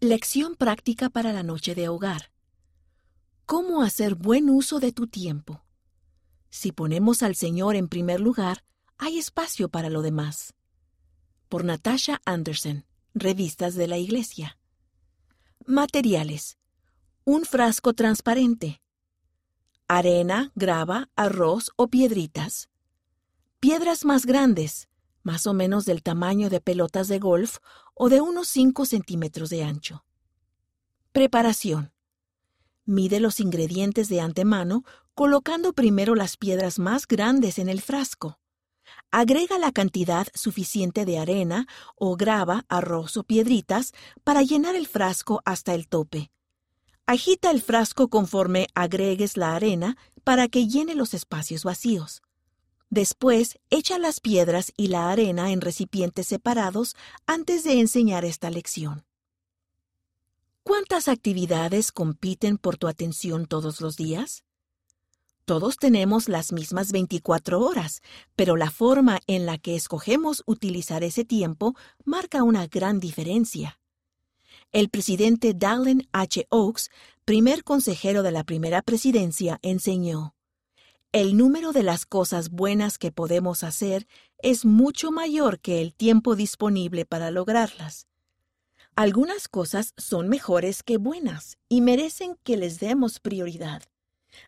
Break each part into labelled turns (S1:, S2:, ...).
S1: Lección práctica para la noche de hogar. ¿Cómo hacer buen uso de tu tiempo? Si ponemos al Señor en primer lugar, hay espacio para lo demás. Por Natasha Anderson, Revistas de la Iglesia. Materiales. Un frasco transparente. Arena, grava, arroz o piedritas. Piedras más grandes, más o menos del tamaño de pelotas de golf o de unos 5 centímetros de ancho. Preparación. Mide los ingredientes de antemano colocando primero las piedras más grandes en el frasco. Agrega la cantidad suficiente de arena o grava, arroz o piedritas para llenar el frasco hasta el tope. Agita el frasco conforme agregues la arena para que llene los espacios vacíos. Después, echa las piedras y la arena en recipientes separados antes de enseñar esta lección. ¿Cuántas actividades compiten por tu atención todos los días? Todos tenemos las mismas 24 horas, pero la forma en la que escogemos utilizar ese tiempo marca una gran diferencia. El presidente Dallin H. Oaks, primer consejero de la primera presidencia, enseñó, el número de las cosas buenas que podemos hacer es mucho mayor que el tiempo disponible para lograrlas. Algunas cosas son mejores que buenas y merecen que les demos prioridad.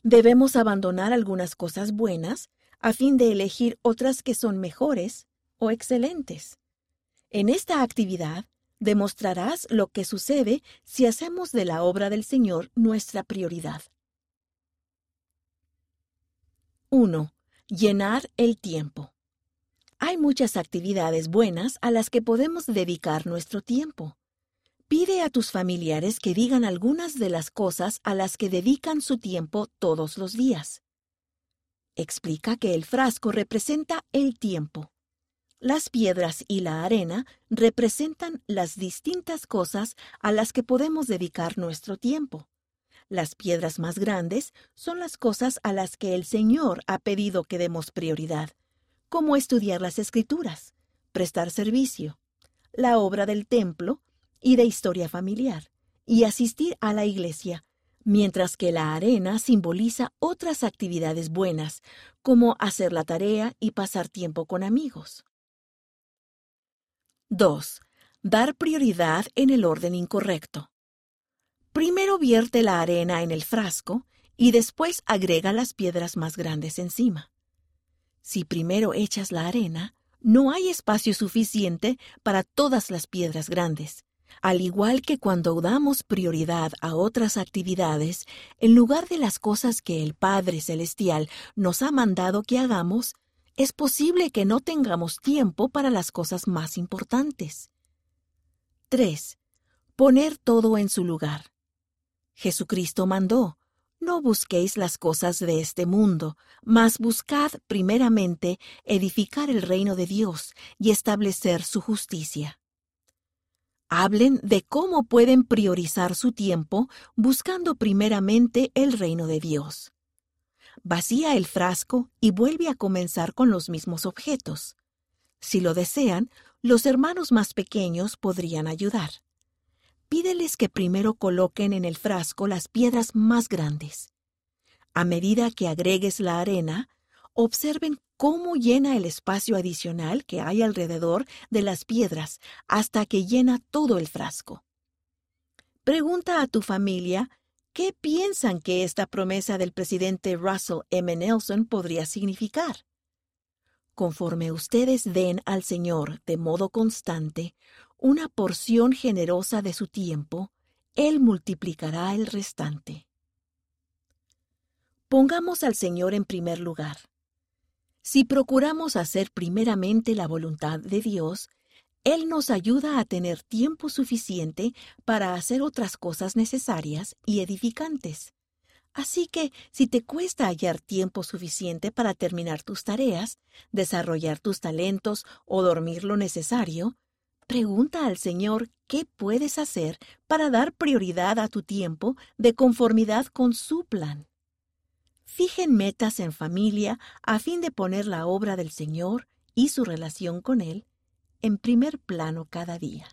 S1: Debemos abandonar algunas cosas buenas a fin de elegir otras que son mejores o excelentes. En esta actividad demostrarás lo que sucede si hacemos de la obra del Señor nuestra prioridad. 1. Llenar el tiempo. Hay muchas actividades buenas a las que podemos dedicar nuestro tiempo. Pide a tus familiares que digan algunas de las cosas a las que dedican su tiempo todos los días. Explica que el frasco representa el tiempo. Las piedras y la arena representan las distintas cosas a las que podemos dedicar nuestro tiempo. Las piedras más grandes son las cosas a las que el Señor ha pedido que demos prioridad, como estudiar las escrituras, prestar servicio, la obra del templo y de historia familiar, y asistir a la iglesia, mientras que la arena simboliza otras actividades buenas, como hacer la tarea y pasar tiempo con amigos. 2. Dar prioridad en el orden incorrecto. Primero vierte la arena en el frasco y después agrega las piedras más grandes encima. Si primero echas la arena, no hay espacio suficiente para todas las piedras grandes. Al igual que cuando damos prioridad a otras actividades, en lugar de las cosas que el Padre Celestial nos ha mandado que hagamos, es posible que no tengamos tiempo para las cosas más importantes. 3. Poner todo en su lugar. Jesucristo mandó, no busquéis las cosas de este mundo, mas buscad primeramente edificar el reino de Dios y establecer su justicia. Hablen de cómo pueden priorizar su tiempo buscando primeramente el reino de Dios. Vacía el frasco y vuelve a comenzar con los mismos objetos. Si lo desean, los hermanos más pequeños podrían ayudar pídeles que primero coloquen en el frasco las piedras más grandes. A medida que agregues la arena, observen cómo llena el espacio adicional que hay alrededor de las piedras hasta que llena todo el frasco. Pregunta a tu familia qué piensan que esta promesa del presidente Russell M. Nelson podría significar. Conforme ustedes den al Señor de modo constante una porción generosa de su tiempo, Él multiplicará el restante. Pongamos al Señor en primer lugar. Si procuramos hacer primeramente la voluntad de Dios, Él nos ayuda a tener tiempo suficiente para hacer otras cosas necesarias y edificantes. Así que si te cuesta hallar tiempo suficiente para terminar tus tareas, desarrollar tus talentos o dormir lo necesario, Pregunta al Señor qué puedes hacer para dar prioridad a tu tiempo de conformidad con su plan. Fijen metas en familia a fin de poner la obra del Señor y su relación con Él en primer plano cada día.